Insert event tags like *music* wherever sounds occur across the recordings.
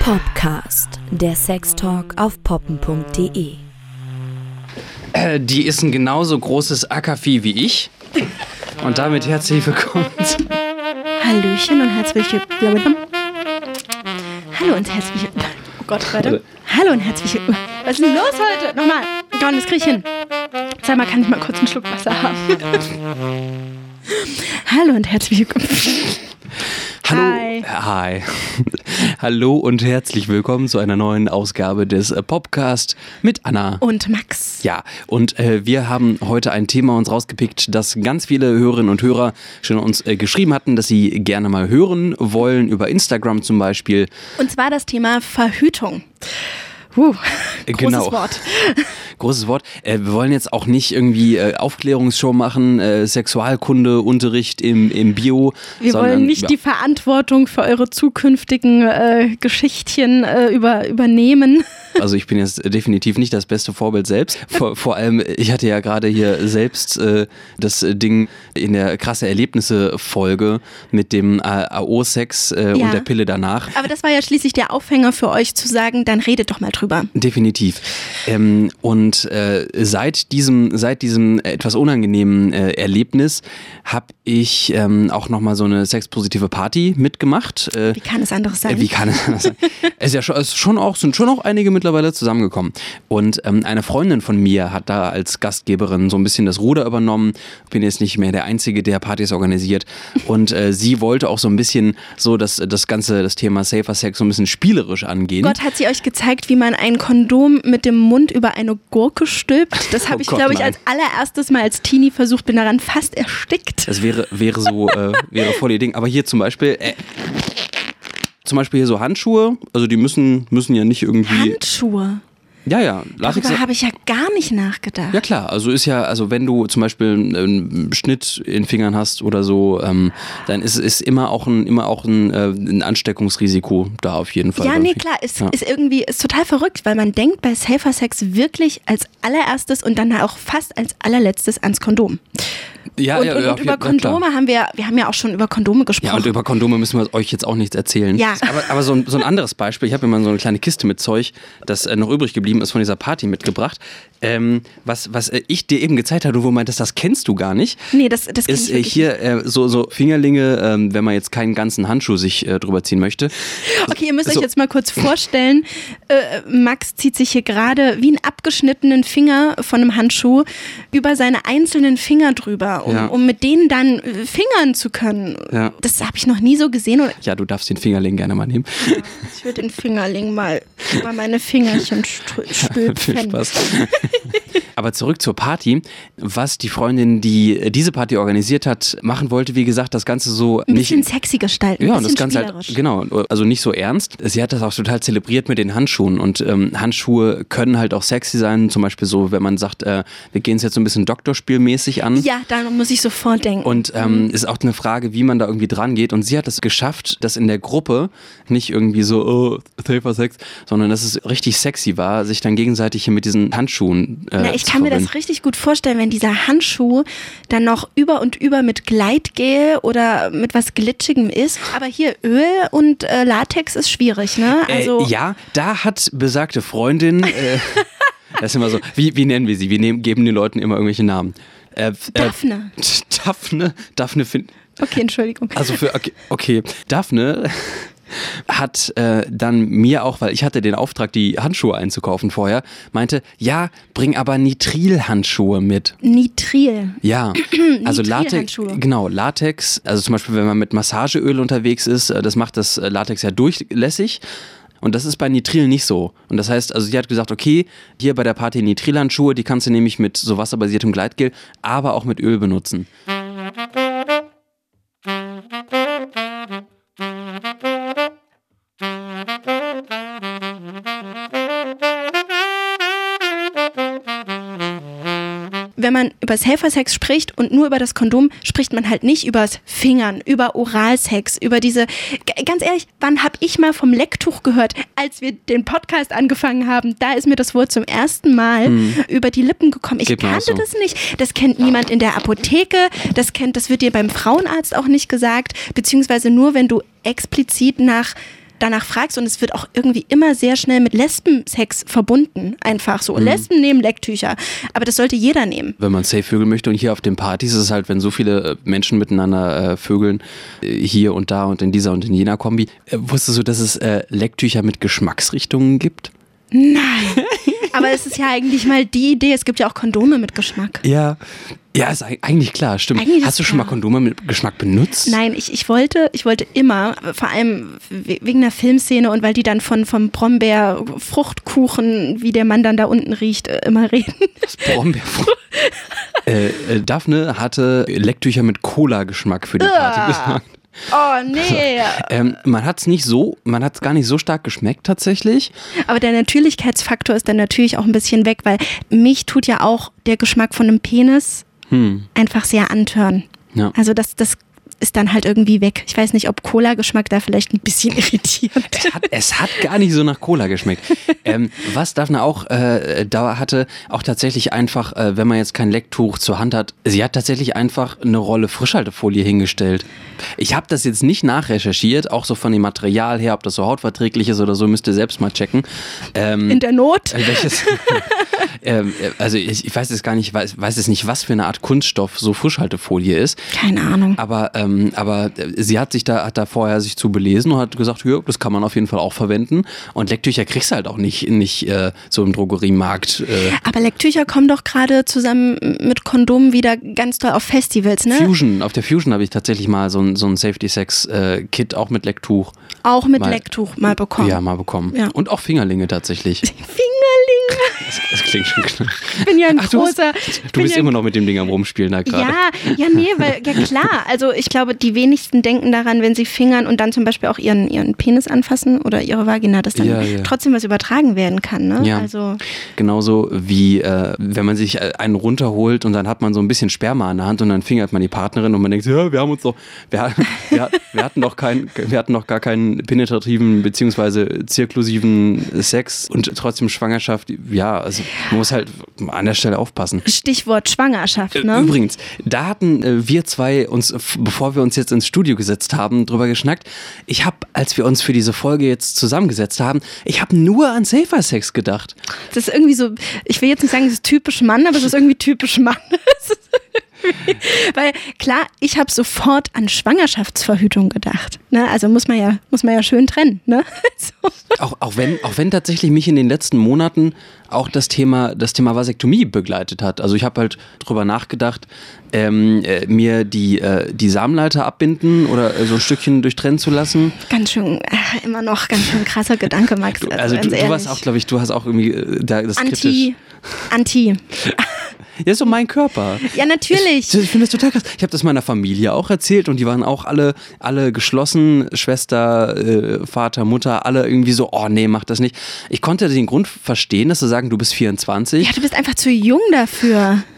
Popcast, der Sextalk auf poppen.de. Äh, die ist ein genauso großes Ackervieh wie ich. Und damit herzlich willkommen. Hallöchen und herzlich willkommen. Hallo und herzlich Oh Gott, warte. Hallo und herzlich willkommen. Was ist denn los heute? Nochmal. Komm, das krieg ich hin. Mal, kann ich mal kurz einen Schluck Wasser haben? *laughs* Hallo und herzlich willkommen. Hallo. Hi. Hi. *laughs* Hallo und herzlich willkommen zu einer neuen Ausgabe des äh, Popcast mit Anna. Und Max. Ja, und äh, wir haben heute ein Thema uns rausgepickt, das ganz viele Hörerinnen und Hörer schon uns äh, geschrieben hatten, dass sie gerne mal hören wollen, über Instagram zum Beispiel. Und zwar das Thema Verhütung. Uh, Äh, großes genau. Wort. *laughs* Großes Wort. Äh, wir wollen jetzt auch nicht irgendwie äh, Aufklärungsshow machen, äh, Sexualkundeunterricht im, im Bio. Wir sondern, wollen nicht ja, die Verantwortung für eure zukünftigen äh, Geschichtchen äh, über, übernehmen. Also ich bin jetzt definitiv nicht das beste Vorbild selbst. Vor, vor allem, ich hatte ja gerade hier selbst äh, das Ding in der krasse Erlebnisse-Folge mit dem äh, AO-Sex äh, Ja. und der Pille danach. Aber das war ja schließlich der Aufhänger für euch zu sagen, dann redet doch mal drüber. Definitiv. Ähm, und äh, seit diesem, seit diesem etwas unangenehmen äh, Erlebnis habe ich ähm, auch nochmal so eine sexpositive Party mitgemacht. Äh, Wie kann es anderes sein? Äh, Wie kann es anders sein? Es, ist ja schon, es ist schon auch, sind schon auch einige mittlerweile zusammengekommen. Und ähm, eine Freundin von mir hat da als Gastgeberin so ein bisschen das Ruder übernommen. Bin jetzt nicht mehr der Einzige, der Partys organisiert. Und äh, sie wollte auch so ein bisschen so das, das ganze, das Thema Safer Sex so ein bisschen spielerisch angehen. Gott hat sie euch gezeigt, wie man ein Kondom mit dem Mund über eine Gurke stülpt. Das habe Oh ich, glaube ich, als allererstes Mal als Teenie versucht, bin daran fast erstickt. Das wäre, wäre so, äh, wäre voll ihr Ding. Aber hier zum Beispiel, äh, zum Beispiel hier so Handschuhe, also die müssen, müssen ja nicht irgendwie. Handschuhe. Ja, ja, Latex. Darüber habe ich ja gar nicht nachgedacht. Ja klar, also ist ja, also wenn du zum Beispiel einen Schnitt in Fingern hast oder so, ähm, dann ist, ist immer auch ein, immer auch ein, äh, ein Ansteckungsrisiko da auf jeden Fall. Ja, nee, klar, ist, Ja. ist irgendwie ist total verrückt, weil man denkt bei Safer Sex wirklich als allererstes und dann auch fast als allerletztes ans Kondom. Ja, und ja, und, ja, und über. Kondome haben wir, wir haben ja auch schon über Kondome gesprochen. Ja, und über Kondome müssen wir euch jetzt auch nichts erzählen. Ja. Aber, aber so, ein, so ein anderes Beispiel, ich habe mir mal so eine kleine Kiste mit Zeug, das äh, noch übrig geblieben ist von dieser Party mitgebracht, ähm, was, was äh, ich dir eben gezeigt habe, wo du meintest, das kennst du gar nicht. nee, das, das ist äh, hier äh, so, so Fingerlinge, ähm, wenn man jetzt keinen ganzen Handschuh sich äh, drüber ziehen möchte. Okay, ihr müsst So. euch jetzt mal kurz *laughs* vorstellen, äh, Max zieht sich hier gerade wie einen abgeschnittenen Finger von einem Handschuh über seine einzelnen Finger drüber, um, Ja. um mit denen dann äh, fingern zu können. Ja. Das habe ich noch nie so gesehen. Ja, du darfst den Fingerling gerne mal nehmen. ich würde den Fingerling mal über meine Fingerchen str- *laughs* Viel stülpen. Spaß. *laughs* Aber zurück zur Party. Was die Freundin, die diese Party organisiert hat, machen wollte, wie gesagt, das Ganze so Ein nicht. bisschen sexy gestalten, Ja, ein und das Ganze halt, genau, also nicht so ernst. Sie hat das auch total zelebriert mit den Handschuhen und ähm, Handschuhe können halt auch sexy sein, zum Beispiel so, wenn man sagt, äh, wir gehen es jetzt so ein bisschen Doktorspielmäßig an. Ja, da muss ich sofort denken. Und ähm, ist auch eine Frage, wie man da irgendwie dran geht. Und sie hat es geschafft, dass in der Gruppe nicht irgendwie so, oh, safer Sex, sondern dass es richtig sexy war, sich dann gegenseitig hier mit diesen Handschuhen äh, Na, ich kann mir das verbinden. richtig gut vorstellen, wenn dieser Handschuh dann noch über und über mit Gleitgel oder mit was Glitschigem ist. Aber hier Öl und äh, Latex ist schwierig, ne? Also äh, ja, da hat besagte Freundin, äh, *laughs* das ist immer so, wie, wie nennen wir sie? Wir nehmen, geben den Leuten immer irgendwelche Namen. Äh, äh, Daphne. *laughs* Daphne, Daphne find, Okay, Entschuldigung. Also für, okay, okay. Daphne hat äh, dann mir auch, weil ich hatte den Auftrag, die Handschuhe einzukaufen vorher, meinte, ja, bring aber Nitrilhandschuhe mit. Nitril. Ja, *clears throat* also Latex, genau, Latex, also zum Beispiel, wenn man mit Massageöl unterwegs ist, äh, das macht das äh, Latex ja durchlässig. Und das ist bei Nitril nicht so. Und das heißt, also sie hat gesagt, okay, hier bei der Party Nitrilhandschuhe, die kannst du nämlich mit so wasserbasiertem Gleitgel, aber auch mit Öl benutzen. Wenn man über Safer Sex spricht und nur über das Kondom, spricht man halt nicht übers Fingern, über Oralsex, über diese. Ganz ehrlich, wann habe ich mal vom Lecktuch gehört, als wir den Podcast angefangen haben? Da ist mir das Wort zum ersten Mal Hm. über die Lippen gekommen. Ich Geht kannte so. das nicht. Das kennt niemand in der Apotheke. Das kennt, das wird dir beim Frauenarzt auch nicht gesagt, beziehungsweise nur, wenn du explizit nach danach fragst und es wird auch irgendwie immer sehr schnell mit Lesbensex verbunden. Einfach so. Lesben nehmen Lecktücher. Aber das sollte jeder nehmen. wenn man safe vögeln möchte. Und hier auf den Partys ist es halt, wenn so viele äh, Menschen miteinander äh, vögeln, äh, hier und da und in dieser und in jener Kombi. Äh, wusstest du, dass es äh, Lecktücher mit Geschmacksrichtungen gibt? *laughs* Aber es ist ja eigentlich mal die Idee. Es gibt ja auch Kondome mit Geschmack. Ja. Ja, ist eig- eigentlich klar, stimmt. Eigentlich Hast du schon mal klar. Kondome mit Geschmack benutzt? Nein, ich, ich wollte, ich wollte immer, vor allem we- wegen der Filmszene und weil die dann von vom Brombeer Fruchtkuchen, wie der Mann dann da unten riecht, äh, immer reden. Das Brombeerfrucht. äh, äh, Daphne hatte Lecktücher mit Cola-Geschmack für die Party gesagt. Oh nee. Ähm, man hat es nicht so, man hat es gar nicht so stark geschmeckt tatsächlich. Aber der Natürlichkeitsfaktor ist dann natürlich auch ein bisschen weg, weil mich tut ja auch der Geschmack von einem Penis Hm. einfach sehr antören. Ja. Also das, das ist dann halt irgendwie weg. Ich weiß nicht, ob Cola-Geschmack da vielleicht ein bisschen *laughs* irritiert. Es hat, es hat gar nicht so nach Cola geschmeckt. ähm, was Daphne auch äh, da hatte, auch tatsächlich einfach, äh, wenn man jetzt kein Lecktuch zur Hand hat, sie hat tatsächlich einfach eine Rolle Frischhaltefolie hingestellt. Ich habe das jetzt nicht nachrecherchiert, auch so von dem Material her, ob das so hautverträglich ist oder so, müsst ihr selbst mal checken. Ähm, In der Not. äh, welches, *laughs* ähm, äh, also ich, ich weiß jetzt gar nicht, weiß, weiß jetzt nicht, was für eine Art Kunststoff so Frischhaltefolie ist. Keine Ahnung. Aber, ähm, aber äh, sie hat sich da, hat da vorher sich zu belesen und hat gesagt, ja, das kann man auf jeden Fall auch verwenden. Und Lecktücher kriegst du halt auch nicht, nicht äh, so im Drogeriemarkt. Äh, Aber Lecktücher kommen doch gerade zusammen mit Kondomen wieder ganz toll auf Festivals, ne? Fusion, auf der Fusion habe ich tatsächlich mal so ein, so ein Safety Sex äh, Kit auch mit Lecktuch. Auch mit Mal- Lecktuch mal bekommen. Ja, mal bekommen. Ja. Und auch Fingerlinge tatsächlich. *laughs* Fingerlinge. Das, das klingt schon knapp. Ich bin ja ein Ach, du, hast, großer. du bist ja, immer noch mit dem Ding am Rumspielen da gerade. Ja, ja, nee, weil, ja klar. Also ich glaube, die wenigsten denken daran, wenn sie fingern und dann zum Beispiel auch ihren, ihren Penis anfassen oder ihre Vagina, dass dann Ja, ja. trotzdem was übertragen werden kann. Ne? Ja. Also Genauso wie äh, wenn man sich äh, einen runterholt und dann hat man so ein bisschen Sperma in der Hand und dann fingert man die Partnerin und man denkt, ja, wir haben uns doch, wir, wir, wir hatten doch keinen, wir hatten doch gar keinen penetrativen beziehungsweise zirklusiven Sex und trotzdem Schwangerschaft. Ja, also man muss halt an der Stelle aufpassen. Stichwort Schwangerschaft, ne? Übrigens, da hatten äh, wir zwei uns, bevor wir uns jetzt ins Studio gesetzt haben, drüber geschnackt. Ich habe, als wir uns für diese Folge jetzt zusammengesetzt haben, ich habe nur an Safer Sex gedacht. Das ist irgendwie so, ich will jetzt nicht sagen, es ist typisch Mann, aber es ist irgendwie typisch Mann. *laughs* *laughs* Weil klar, ich habe sofort an Schwangerschaftsverhütung gedacht. Ne? Also muss man ja, muss man ja schön trennen. Ne? *laughs* So. Auch, auch, wenn, auch wenn tatsächlich mich in den letzten Monaten auch das Thema, das Thema Vasektomie begleitet hat. Also ich habe halt drüber nachgedacht, ähm, äh, mir die, äh, die Samenleiter abbinden oder äh, so ein Stückchen durchtrennen zu lassen. Ganz schön, äh, immer noch ganz schön krasser Gedanke, Max. Du, Also, also du, du warst auch, glaube ich, du hast auch irgendwie äh, da das kritisch. Anti, Anti. *laughs* Ja, so mein Körper. Ja, natürlich. Ich, ich finde das total krass. Ich habe das meiner Familie auch erzählt und die waren auch alle, alle geschlossen, Schwester, äh, Vater, Mutter, alle irgendwie so, oh nee, mach das nicht. Ich konnte den Grund verstehen, dass sie sagen, du bist 24. Ja, du bist einfach zu jung dafür. *laughs*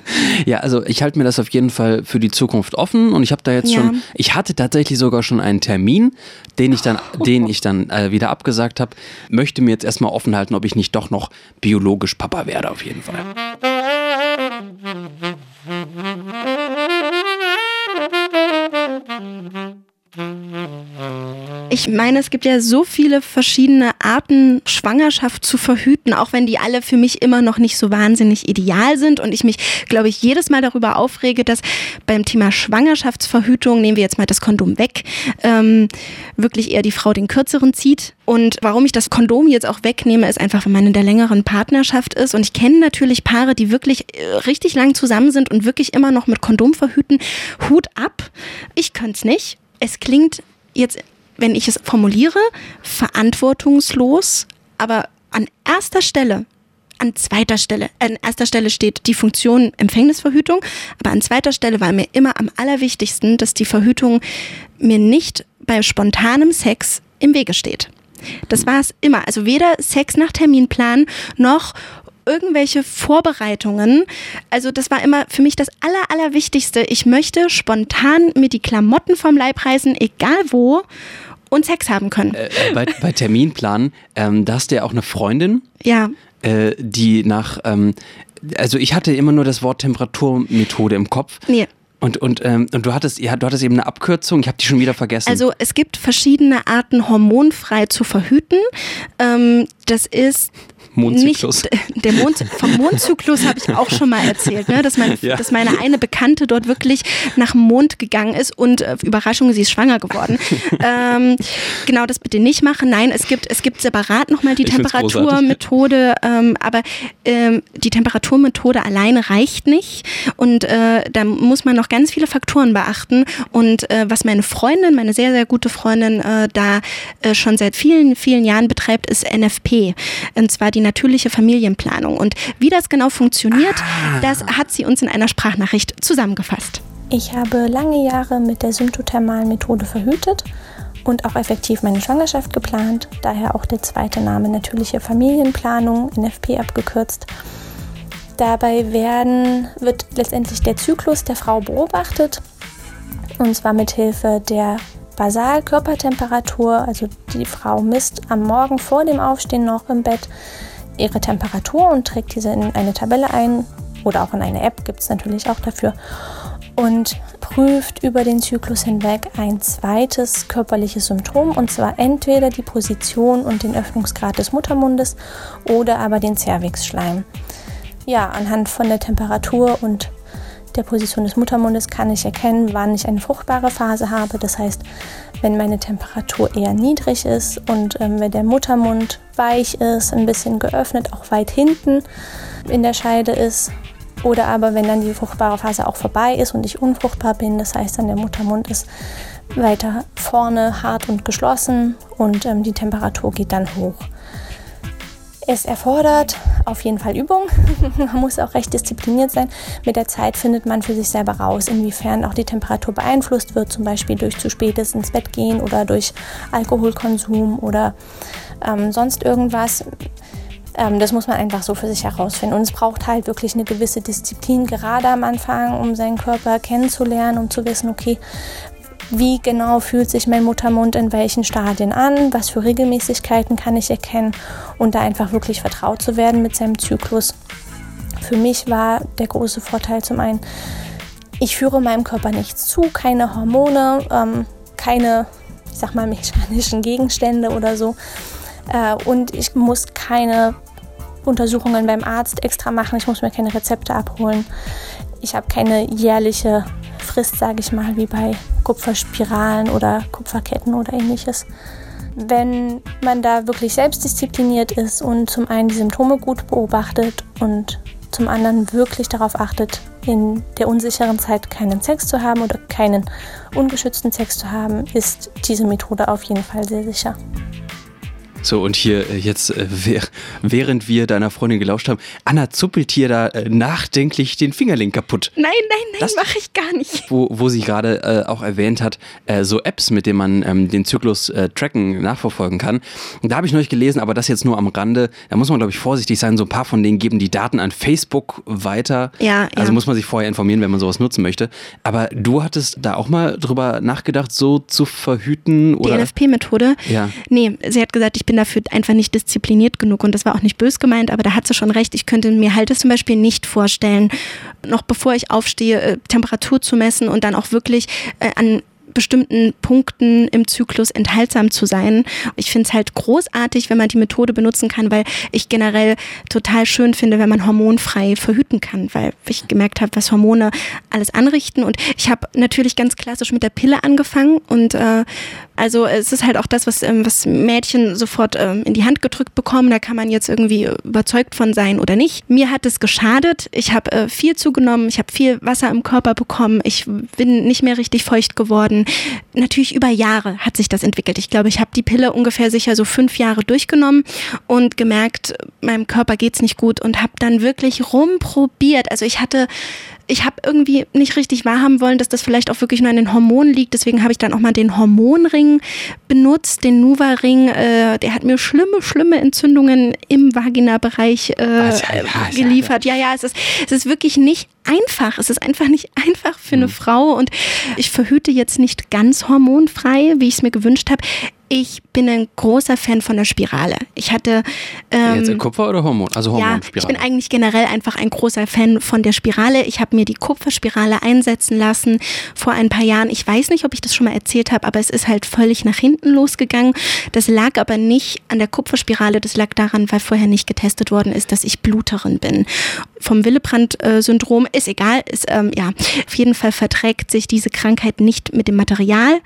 Ja, also ich halte mir das auf jeden Fall für die Zukunft offen und ich habe da jetzt Ja. schon, ich hatte tatsächlich sogar schon einen Termin, den ich dann, *laughs* den ich dann äh, wieder abgesagt habe. Möchte mir jetzt erstmal offen halten, ob ich nicht doch noch biologisch Papa werde auf jeden Fall. Mm-hmm. Ich meine, es gibt ja so viele verschiedene Arten, Schwangerschaft zu verhüten, auch wenn die alle für mich immer noch nicht so wahnsinnig ideal sind und ich mich, glaube ich, jedes Mal darüber aufrege, dass beim Thema Schwangerschaftsverhütung, nehmen wir jetzt mal das Kondom weg, ähm, wirklich eher die Frau den kürzeren zieht. Und warum ich das Kondom jetzt auch wegnehme, ist einfach, wenn man in der längeren Partnerschaft ist. Und ich kenne natürlich Paare, die wirklich äh, richtig lang zusammen sind und wirklich immer noch mit Kondom verhüten. Hut ab. Ich könnte es nicht. Es klingt jetzt, wenn ich es formuliere, verantwortungslos, aber an erster Stelle, an zweiter Stelle, an erster Stelle steht die Funktion Empfängnisverhütung, aber an zweiter Stelle war mir immer am allerwichtigsten, dass die Verhütung mir nicht bei spontanem Sex im Wege steht. Das war es immer. Also weder Sex nach Terminplan noch irgendwelche Vorbereitungen. Also das war immer für mich das Aller, Allerwichtigste. Ich möchte spontan mir die Klamotten vom Leib reißen, egal wo, und Sex haben können. Äh, äh bei, bei Terminplan, ähm, da hast du ja auch eine Freundin. Ja. Äh, die nach, ähm, also ich hatte immer nur das Wort Temperaturmethode im Kopf. Nee. Und, und, ähm, und du hattest, ja, du hattest eben eine Abkürzung, ich habe die schon wieder vergessen. Also es gibt verschiedene Arten, hormonfrei zu verhüten. Ähm, das ist Mondzyklus. Nicht, der Mond, vom Mondzyklus habe ich auch schon mal erzählt, ne? dass, mein, *laughs* ja. dass meine eine Bekannte dort wirklich nach dem Mond gegangen ist und äh, Überraschung, sie ist schwanger geworden. *laughs* ähm, genau, das bitte nicht machen. Nein, es gibt, es gibt separat nochmal die Temperaturmethode, ähm, aber ähm, die Temperaturmethode alleine reicht nicht und äh, da muss man noch ganz viele Faktoren beachten und äh, was meine Freundin, meine sehr, sehr gute Freundin äh, da äh, schon seit vielen, vielen Jahren betreibt, ist NFP und zwar die natürliche Familienplanung. Und wie das genau funktioniert, ah. das hat sie uns in einer Sprachnachricht zusammengefasst. Ich habe lange Jahre mit der symptothermalen Methode verhütet und auch effektiv meine Schwangerschaft geplant, daher auch der zweite Name natürliche Familienplanung, NFP abgekürzt. Dabei werden, wird letztendlich der Zyklus der Frau beobachtet und zwar mit Hilfe der Basalkörpertemperatur, also die Frau misst am Morgen vor dem Aufstehen noch im Bett ihre Temperatur und trägt diese in eine Tabelle ein oder auch in eine App gibt es natürlich auch dafür und prüft über den Zyklus hinweg ein zweites körperliches Symptom und zwar entweder die Position und den Öffnungsgrad des Muttermundes oder aber den Zervixschleim. Ja, anhand von der Temperatur und der Position des Muttermundes kann ich erkennen, wann ich eine fruchtbare Phase habe. Das heißt, wenn meine Temperatur eher niedrig ist und ähm, wenn der Muttermund weich ist, ein bisschen geöffnet, auch weit hinten in der Scheide ist. Oder aber wenn dann die fruchtbare Phase auch vorbei ist und ich unfruchtbar bin, das heißt dann der Muttermund ist weiter vorne hart und geschlossen und ähm, die Temperatur geht dann hoch. Es erfordert auf jeden Fall Übung. *laughs* man muss auch recht diszipliniert sein. Mit der Zeit findet man für sich selber raus, inwiefern auch die Temperatur beeinflusst wird, zum Beispiel durch zu spätes ins Bett gehen oder durch Alkoholkonsum oder ähm, sonst irgendwas. Ähm, das muss man einfach so für sich herausfinden. Und es braucht halt wirklich eine gewisse Disziplin, gerade am Anfang, um seinen Körper kennenzulernen, um zu wissen, okay, wie genau fühlt sich mein Muttermund in welchen Stadien an, was für Regelmäßigkeiten kann ich erkennen und da einfach wirklich vertraut zu werden mit seinem Zyklus. Für mich war der große Vorteil zum einen, ich führe meinem Körper nichts zu, keine Hormone, ähm, keine, ich sag mal, mechanischen Gegenstände oder so. Äh, und ich muss keine Untersuchungen beim Arzt extra machen, ich muss mir keine Rezepte abholen. Ich habe keine jährliche Frist, sage ich mal, wie bei Kupferspiralen oder Kupferketten oder ähnliches. Wenn man da wirklich selbstdiszipliniert ist und zum einen die Symptome gut beobachtet und zum anderen wirklich darauf achtet, in der unsicheren Zeit keinen Sex zu haben oder keinen ungeschützten Sex zu haben, ist diese Methode auf jeden Fall sehr sicher. So, und hier äh, jetzt, äh, während wir deiner Freundin gelauscht haben, Anna zuppelt hier da äh, nachdenklich den Fingerling kaputt. Nein, nein, nein, das mache ich gar nicht. Wo, wo sie gerade äh, auch erwähnt hat, äh, so Apps, mit denen man ähm, den Zyklus äh, tracken, nachverfolgen kann. Und da habe ich nicht gelesen, aber das jetzt nur am Rande. Da muss man, glaube ich, vorsichtig sein. So ein paar von denen geben die Daten an Facebook weiter. Ja, Also muss man sich vorher informieren, wenn man sowas nutzen möchte. Aber du hattest da auch mal drüber nachgedacht, so zu verhüten? Oder? Die NFP-Methode? Ja. Nee, sie hat gesagt, ich bin bin dafür einfach nicht diszipliniert genug und das war auch nicht bös gemeint, aber da hat sie schon recht. Ich könnte mir halt das zum Beispiel nicht vorstellen, noch bevor ich aufstehe, äh, Temperatur zu messen und dann auch wirklich äh, an bestimmten Punkten im Zyklus enthaltsam zu sein. Ich finde es halt großartig, wenn man die Methode benutzen kann, weil ich generell total schön finde, wenn man hormonfrei verhüten kann, weil ich gemerkt habe, was Hormone alles anrichten. Und ich habe natürlich ganz klassisch mit der Pille angefangen und äh, also es ist halt auch das, was, ähm, was Mädchen sofort ähm, in die Hand gedrückt bekommen. Da kann man jetzt irgendwie überzeugt von sein oder nicht. Mir hat es geschadet. Ich habe äh, viel zugenommen. Ich habe viel Wasser im Körper bekommen. Ich bin nicht mehr richtig feucht geworden. Natürlich über Jahre hat sich das entwickelt. Ich glaube, ich habe die Pille ungefähr sicher so fünf Jahre durchgenommen und gemerkt, meinem Körper geht's nicht gut und habe dann wirklich rumprobiert. Also ich hatte ich habe irgendwie nicht richtig wahrhaben wollen, dass das vielleicht auch wirklich nur an den Hormonen liegt. Deswegen habe ich dann auch mal den Hormonring benutzt, den Nuva-Ring. Äh, der hat mir schlimme, schlimme Entzündungen im Vagina-Bereich äh, Also, ja, geliefert. Ja, ja, es ist, es ist wirklich nicht einfach. Es ist einfach nicht *laughs* einfach für eine Frau. Und ich verhüte jetzt nicht ganz hormonfrei, wie ich es mir gewünscht habe. Ich bin ein großer Fan von der Spirale. Ich hatte ähm, Jetzt Kupfer oder Hormon? Also ja, ich Hormonspirale. bin eigentlich generell einfach ein großer Fan von der Spirale. Ich habe mir die Kupferspirale einsetzen lassen vor ein paar Jahren. Ich weiß nicht, ob ich das schon mal erzählt habe, aber es ist halt völlig nach hinten losgegangen. Das lag aber nicht an der Kupferspirale, das lag daran, weil vorher nicht getestet worden ist, dass ich Bluterin bin. Vom Willebrand-Syndrom ist egal, ist, ähm, ja, auf jeden Fall verträgt sich diese Krankheit nicht mit dem Material.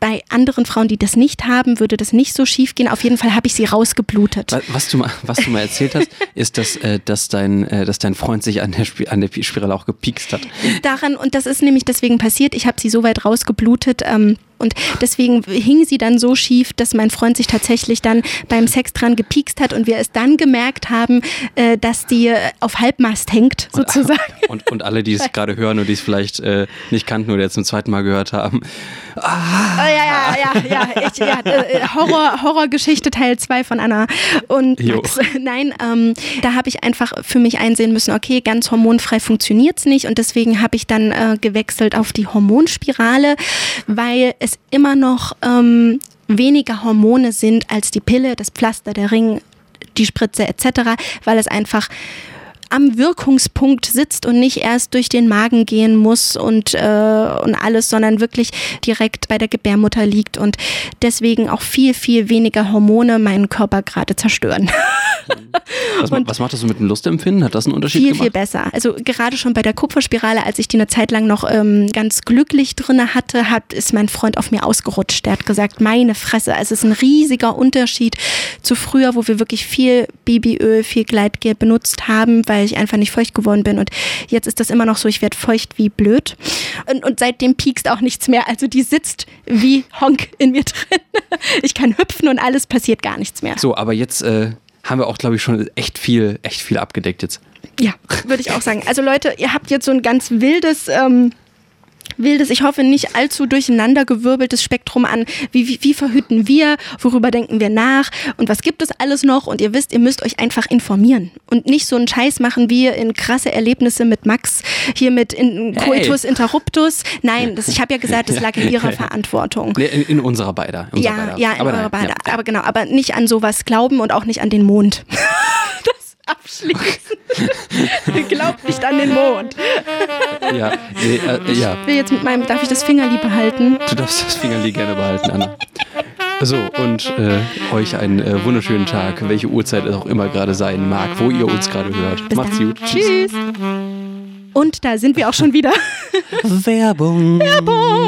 Bei anderen Frauen, die das nicht haben, würde das nicht so schief gehen. Auf jeden Fall habe ich sie rausgeblutet. Wa- Was du, mal, was du mal erzählt hast, *laughs* ist, dass, äh, dass, dein, äh, dass dein Freund sich an der, Spi an der Spirale auch gepiekst hat. daran, und das ist nämlich deswegen passiert, ich habe sie so weit rausgeblutet ähm, und deswegen hing sie dann so schief, dass mein Freund sich tatsächlich dann beim Sex dran gepiekst hat und wir es dann gemerkt haben, äh, dass die äh, auf Halbmast hängt, sozusagen. *laughs* Und, und alle, die es *laughs* gerade hören und die es vielleicht äh, nicht kannten oder jetzt zum zweiten Mal gehört haben, Ah, ja, ja, ja, ja, ich, ja äh, Horror, Horrorgeschichte Teil 2 von Anna und. Max. *laughs* Nein, ähm, da habe ich einfach für mich einsehen müssen, okay, ganz hormonfrei funktioniert's nicht und deswegen habe ich dann äh, gewechselt auf die Hormonspirale, weil es immer noch ähm, weniger Hormone sind als die Pille, das Pflaster, der Ring, die Spritze etc., weil es einfach am Wirkungspunkt sitzt und nicht erst durch den Magen gehen muss und, äh, und alles, sondern wirklich direkt bei der Gebärmutter liegt und deswegen auch viel, viel weniger Hormone meinen Körper gerade zerstören. *laughs* was, was macht das so mit dem Lustempfinden? Hat das einen Unterschied viel, gemacht? viel besser. Also gerade schon bei der Kupferspirale, als ich die eine Zeit lang noch ähm, ganz glücklich drinne hatte, hat, ist mein Freund auf mir ausgerutscht. Der hat gesagt, meine Fresse, es ist ein riesiger Unterschied zu früher, wo wir wirklich viel Babyöl, viel Gleitgel benutzt haben, weil ich einfach nicht feucht geworden bin. Und jetzt ist das immer noch so, ich werde feucht wie blöd. Und, und seitdem piekst auch nichts mehr. Also die sitzt wie Honk in mir drin. *laughs* Ich kann hüpfen und alles passiert gar nichts mehr. So, aber jetzt äh, haben wir auch, glaube ich, schon echt viel, echt viel abgedeckt jetzt. Ja, würde ich auch sagen. Also Leute, ihr habt jetzt so ein ganz wildes, ähm, wildes, ich hoffe nicht allzu durcheinandergewirbeltes Spektrum an, wie, wie, wie verhüten wir, worüber denken wir nach und was gibt es alles noch und ihr wisst, ihr müsst euch einfach informieren und nicht so einen Scheiß machen wie in krasse Erlebnisse mit Max, hier mit in Coitus Interruptus. Nein, *laughs* das, ich habe ja gesagt, das lag in ihrer *laughs* Verantwortung. In, in unserer beider. in unserer Ja, beider. ja, in aber eurer nein, beide. ja, ja. Aber genau, aber nicht an sowas glauben und auch nicht an den Mond. *laughs* abschließen. *laughs* Glaubt nicht an den Mond. Ja, nee, äh, ja, Ich will jetzt mit meinem, darf ich das Fingerli behalten? du darfst das Fingerli gerne behalten, Anna. So, und äh, euch einen äh, wunderschönen Tag, welche Uhrzeit es auch immer gerade sein mag, wo ihr uns gerade hört. Bis Macht's dann. gut. Tschüss. Und da sind wir auch schon wieder. *laughs* Werbung. Werbung.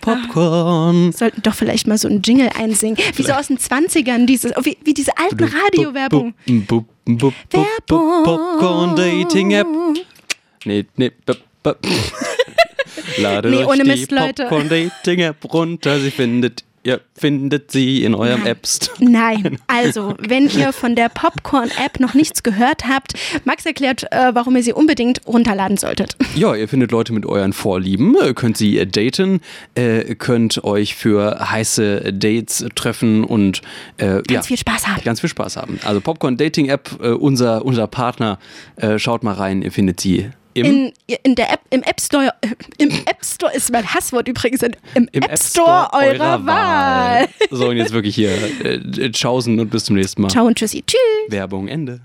Popcorn. Sollten doch vielleicht mal so einen Jingle einsingen. Wie so aus den 20ern, dieses, wie, wie diese alten Radiowerbung. Bu- bu- bu- bu- bu- Werbung. Popcorn Dating App. Nee, nee. Ladet Nee, euch ohne die Mist, Leute. Popcorn Dating App runter. Sie findet, ihr findet sie in eurem Nein. App Store. Nein, *laughs* also, wenn ihr von der Popcorn-App noch nichts gehört habt, Max erklärt, äh, warum ihr sie unbedingt runterladen solltet. Ja, ihr findet Leute mit euren Vorlieben, äh, könnt sie äh, daten, könnt euch für heiße Dates treffen und äh, ja, Ganz viel Spaß haben. ganz viel Spaß haben. Also Popcorn Dating App, unser, unser Partner, schaut mal rein, ihr findet sie im, In, in der App, im App Store, *laughs* im App Store ist mein Hasswort übrigens, im, im, App Store eurer Wahl. So, und jetzt wirklich hier, äh, tschaußen und bis zum nächsten Mal. Ciao und tschüssi. Tschüss. Werbung Ende.